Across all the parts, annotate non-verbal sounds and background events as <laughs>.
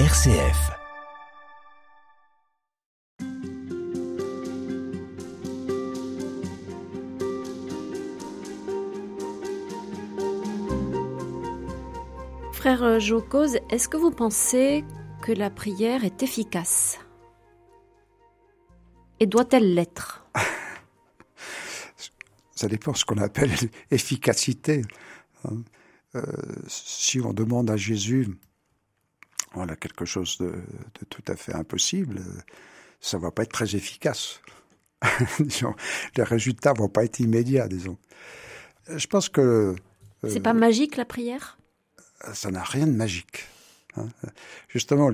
RCF. Frère Jocose, est-ce que vous pensez que la prière est efficace? Et doit-elle l'être? <laughs> Ça dépend ce qu'on appelle <laughs> efficacité. Euh, si on demande à Jésus voilà, quelque chose de, tout à fait impossible, ça va pas être très efficace. <laughs> les résultats vont pas être immédiats, disons. Je pense que... Euh, C'est pas magique la prière? Ça n'a rien de magique. Hein. Justement,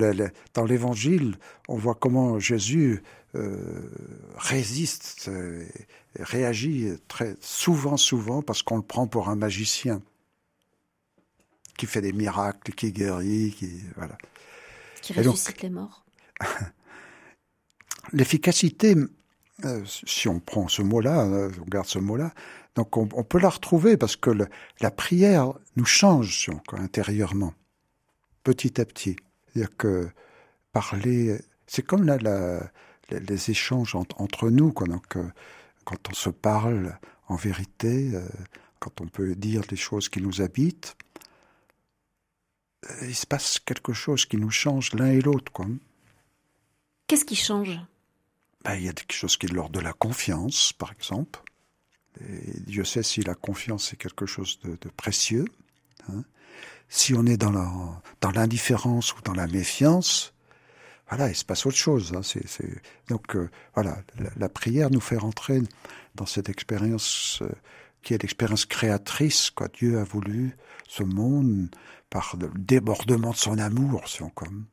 dans l'Évangile, on voit comment Jésus euh, résiste, et réagit très souvent, souvent, parce qu'on le prend pour un magicien qui fait des miracles, qui guérit, qui voilà. Qui ressuscite les morts. <laughs> L'efficacité, euh, si on prend ce mot-là, euh, on garde ce mot-là, donc on, peut la retrouver parce que la prière nous change intérieurement, petit à petit. C'est-à-dire que parler, c'est comme là, les échanges entre nous, quoi. Donc, euh, quand on se parle en vérité, quand on peut dire des choses qui nous habitent, il se passe quelque chose qui nous change l'un et l'autre. quoi. Qu'est-ce qui change? Ben, Il y a quelque chose qui est de l'ordre de la confiance, par exemple. Et Dieu sait si la confiance est quelque chose de, précieux. Hein. Si on est dans l'indifférence ou dans la méfiance, voilà, il se passe autre chose. Hein. Donc euh, voilà, la, prière nous fait rentrer dans cette expérience euh, qui est l'expérience créatrice. Quoi. Dieu a voulu ce monde par le débordement de son amour, si on comme.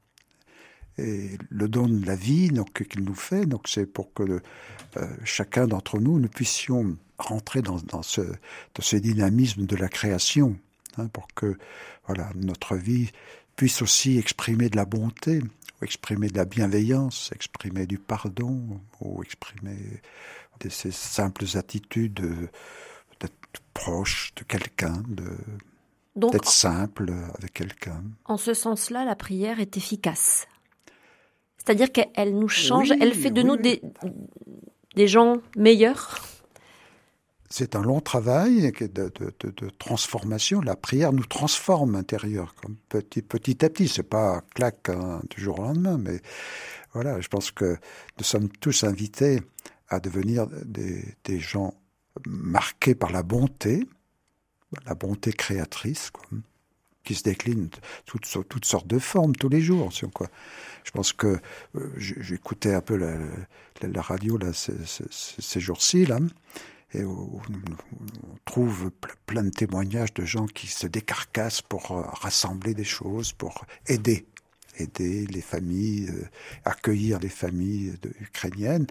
Et le don de la vie donc qu'il nous fait, donc c'est pour que euh, chacun d'entre nous nous puissions rentrer dans, ce, dans ce dynamisme de la création, hein, pour que voilà notre vie puisse aussi exprimer de la bonté, ou exprimer de la bienveillance, exprimer du pardon, ou exprimer de ces simples attitudes d'être proche de quelqu'un, de d'être simple avec quelqu'un. En ce sens-là, la prière est efficace. C'est-à-dire qu'elle nous change, elle fait de nous des, des gens meilleurs. C'est un long travail de, de, transformation. La prière nous transforme intérieur, comme petit, petit à petit. C'est pas claque hein, du jour au lendemain, mais voilà, je pense que nous sommes tous invités à devenir des, des gens marqués par la bonté, la bonté créatrice, quoi, qui se décline toutes, toutes sortes de formes tous les jours. Je pense que euh, j'écoutais un peu la, radio ces, jours-ci, là, et on, trouve plein de témoignages de gens qui se décarcassent pour euh, rassembler des choses, pour aider aider les familles, euh, accueillir les familles ukrainiennes.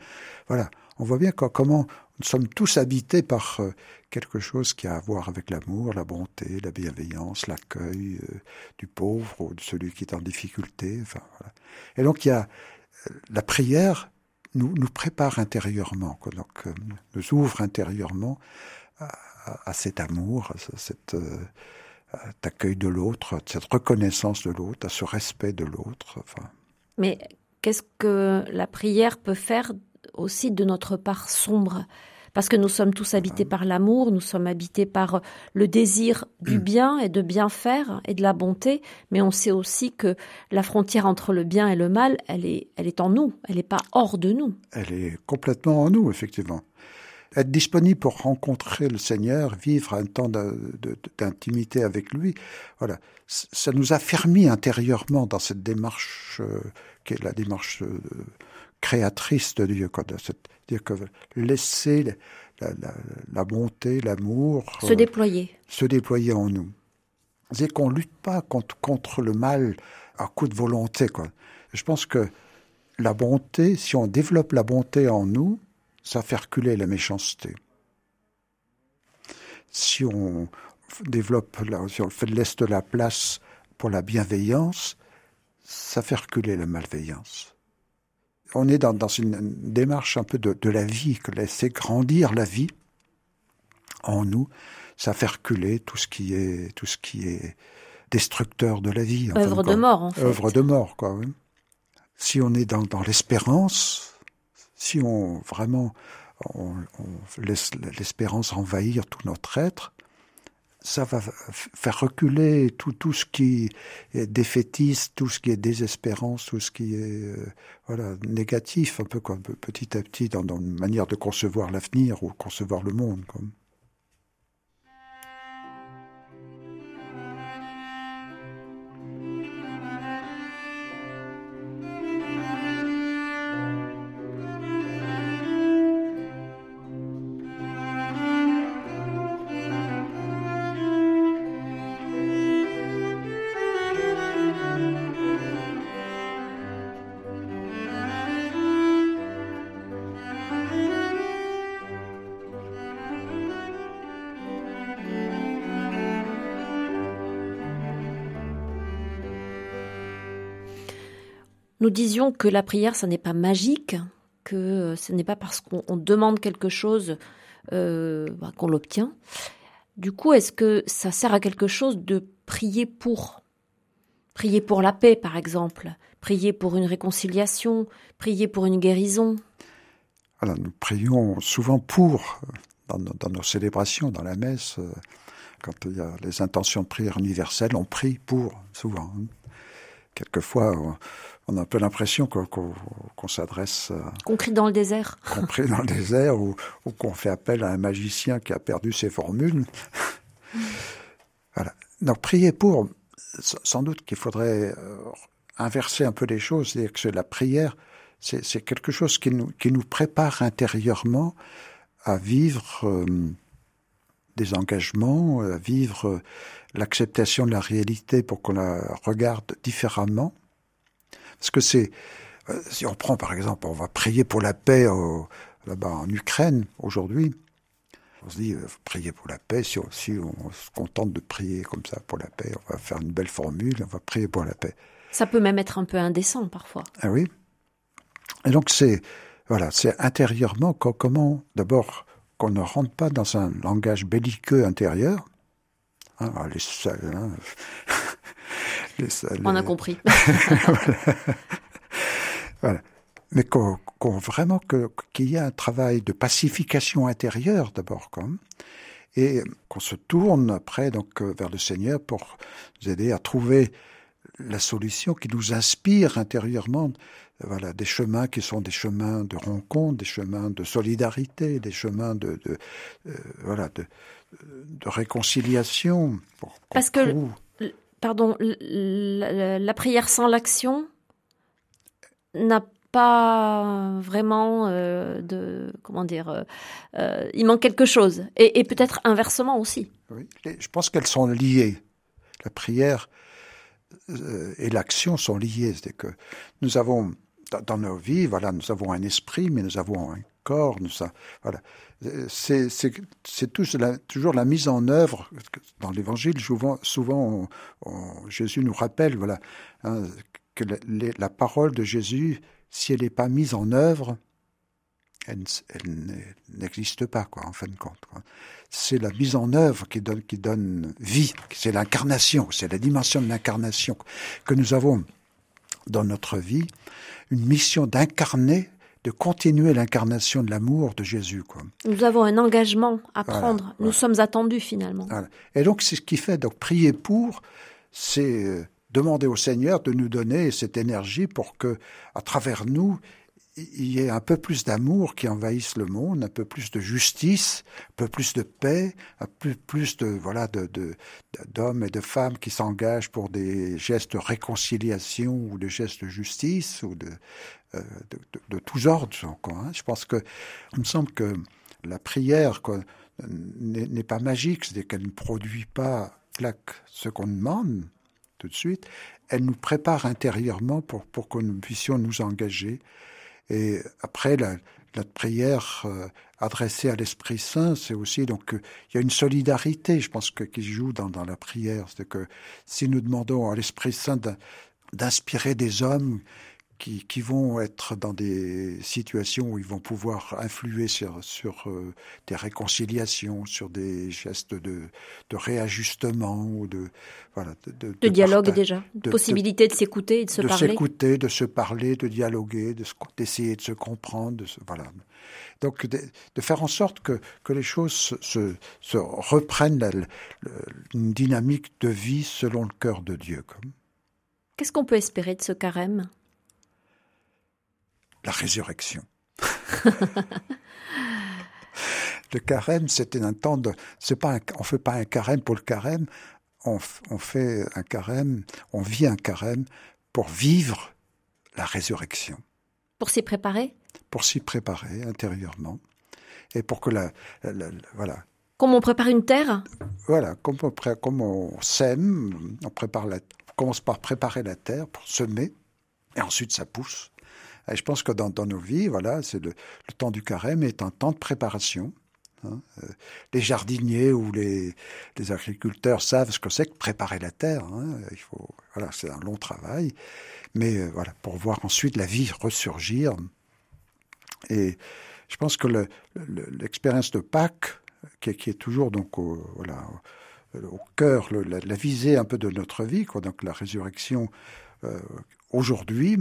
Voilà, on voit bien comment nous sommes tous habités par euh, quelque chose qui a à voir avec l'amour, la bonté, la bienveillance, l'accueil euh, du pauvre ou de celui qui est en difficulté. Et donc il y a euh, la prière nous, prépare intérieurement, donc nous ouvre intérieurement à, cet amour, à cet, accueil de l'autre, à cette reconnaissance de l'autre, à ce respect de l'autre. Mais qu'est-ce que la prière peut faire aussi de notre part sombre parce que nous sommes tous habités par l'amour, nous sommes habités par le désir du bien et de bien faire et de la bonté, mais on sait aussi que la frontière entre le bien et le mal, elle est, elle est en nous, elle n'est pas hors de nous. Elle est complètement en nous, effectivement. Être disponible pour rencontrer le Seigneur, vivre un temps d'intimité avec lui, voilà, ça nous a fermis intérieurement dans cette démarche euh, qui est la démarche euh, créatrice de Dieu. C'est-à-dire que laisser la, bonté, l'amour se déployer. Euh, se déployer en nous. C'est qu'on lutte pas contre, contre, le mal à coup de volonté. Quoi. Je pense que la bonté, si on développe la bonté en nous, ça fait reculer la méchanceté. Si on développe, si on fait, de la place pour la bienveillance, ça fait reculer la malveillance on est dans, une démarche un peu de, la vie, que laisser grandir la vie en nous, ça fait reculer tout ce qui est, tout ce qui est destructeur de la vie. œuvre de mort, en fait. Œuvre de mort, quoi. Oui. Si on est dans, dans l'espérance, si on vraiment laisse l'espérance envahir tout notre être, ça va faire reculer tout, tout ce qui est défaitiste, tout ce qui est désespérance, tout ce qui est euh, voilà négatif, un peu petit à petit dans, dans une manière de concevoir l'avenir ou concevoir le monde. Comme. Nous disions que la prière, ça n'est pas magique, que euh, ce n'est pas parce qu'on demande quelque chose euh, bah, qu'on l'obtient. Du coup, est-ce que ça sert à quelque chose de prier pour? Prier pour la paix, par exemple, prier pour une réconciliation, prier pour une guérison. Alors, nous prions souvent pour, dans nos, dans nos célébrations, dans la messe, euh, quand il y a les intentions de prière universelle, on prie pour, souvent. Quelquefois, on a un peu l'impression qu'on s'adresse. Euh, qu'on crie dans le désert. Qu'on crie dans le désert ou, qu'on fait appel à un magicien qui a perdu ses formules. <laughs> voilà. Donc, prier pour, sans doute qu'il faudrait euh, inverser un peu les choses, c'est-à-dire que la prière, c'est quelque chose qui nous, qui nous prépare intérieurement à vivre euh, des engagements, à vivre l'acceptation de la réalité pour qu'on la regarde différemment parce que c'est, euh, si on prend par exemple, on va prier pour la paix là-bas en Ukraine aujourd'hui. On se dit, euh, prier pour la paix, si on, si on se contente de prier comme ça pour la paix, on va faire une belle formule, on va prier pour la paix. Ça peut même être un peu indécent parfois. Ah oui. Et donc c'est, voilà, c'est intérieurement comment, d'abord, qu'on ne rentre pas dans un langage belliqueux intérieur. Hein, les, on a compris. <laughs> voilà. Mais qu'on, vraiment qu'il y ait un travail de pacification intérieure d'abord, comme, et qu'on se tourne après donc euh, vers le Seigneur pour nous aider à trouver la solution qui nous inspire intérieurement. Voilà, des chemins qui sont des chemins de rencontre, des chemins de solidarité, des chemins de, de euh, voilà de, de réconciliation. Parce que pardon, la, prière sans l'action n'a pas vraiment euh, de comment dire euh, euh, il manque quelque chose. Et, peut-être inversement aussi. Oui je pense qu'elles sont liées. La prière et l'action sont liées. C'est que nous avons dans nos vies voilà nous avons un esprit mais nous avons un corps nous voilà c'est toujours la mise en œuvre. Dans l'Évangile, souvent, souvent Jésus nous rappelle voilà, hein, que la, parole de Jésus, si elle n'est pas mise en œuvre, elle, n'existe pas, quoi, en fin de compte. C'est la mise en œuvre qui donne, qui donne vie, c'est l'incarnation, c'est la dimension de l'incarnation que nous avons dans notre vie, une mission d'incarner de continuer l'incarnation de l'amour de Jésus. Quoi. Nous avons un engagement à prendre. Nous sommes attendus finalement. Et donc c'est ce qui fait donc prier pour, c'est euh, demander au Seigneur de nous donner cette énergie pour que, à travers nous, il y ait un peu plus d'amour qui envahisse le monde, un peu plus de justice, un peu plus de paix, un peu plus de voilà d'hommes et de femmes qui s'engagent pour des gestes de réconciliation ou de gestes de justice ou de euh, de, tous ordres. Hein. Je pense que il me semble que la prière n'est pas magique, c'est-à-dire qu'elle ne produit pas ce qu'on demande tout de suite. Elle nous prépare intérieurement pour pour que nous puissions nous engager et après, la, notre prière euh, adressée à l'Esprit Saint, c'est aussi donc il y a une solidarité, je pense, que, qui joue dans, dans la prière. C'est que si nous demandons à l'Esprit Saint d'inspirer des hommes qui, qui, vont être dans des situations où ils vont pouvoir influer sur, sur euh, des réconciliations, sur des gestes de, de réajustement ou de voilà de, de, dialogue déjà, de, possibilité de, s'écouter et de se parler. De s'écouter, de se parler, de dialoguer, d'essayer de, se comprendre, de se, voilà. Donc de, faire en sorte que, que les choses se, se, reprennent une dynamique de vie selon le cœur de Dieu. Qu'est-ce qu'on peut espérer de ce carême? La résurrection. <laughs> le carême, c'était un temps de. C'est pas, on fait pas un carême pour le carême. On, on, fait un carême, on vit un carême pour vivre la résurrection. Pour s'y préparer? Pour s'y préparer intérieurement et pour que la, voilà. Comme on prépare une terre? Voilà, comme on, comme on sème, on prépare la, on commence par préparer la terre pour semer et ensuite ça pousse. Je pense que dans, nos vies, voilà, c'est le, temps du carême est un temps de préparation. Hein. Euh, les jardiniers ou les, agriculteurs savent ce que c'est que préparer la terre. Hein. Il faut, voilà, c'est un long travail, mais euh, voilà, pour voir ensuite la vie ressurgir. Et je pense que l'expérience de Pâques, qui, est toujours donc au, voilà, au cœur, la, visée un peu de notre vie, quoi, donc la résurrection euh, aujourd'hui,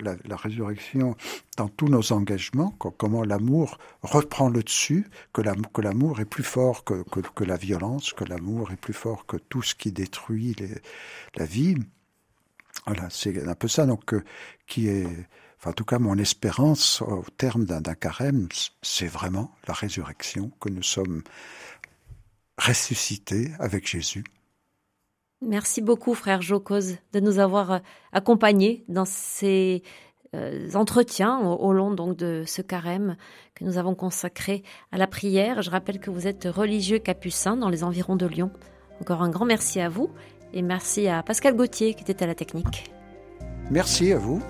la, résurrection dans tous nos engagements, comment l'amour reprend le dessus, que l'amour est plus fort que, la violence, que l'amour est plus fort que tout ce qui détruit la vie. Voilà, c'est un peu ça donc euh, qui est, enfin, en tout cas mon espérance au terme d'un carême, c'est vraiment la résurrection, que nous sommes ressuscités avec Jésus Merci beaucoup, frère Jocose, de nous avoir euh, accompagnés dans ces euh, entretiens au, long donc de ce carême que nous avons consacré à la prière. Je rappelle que vous êtes religieux capucin dans les environs de Lyon. Encore un grand merci à vous et merci à Pascal Gauthier qui était à la technique. Merci à vous.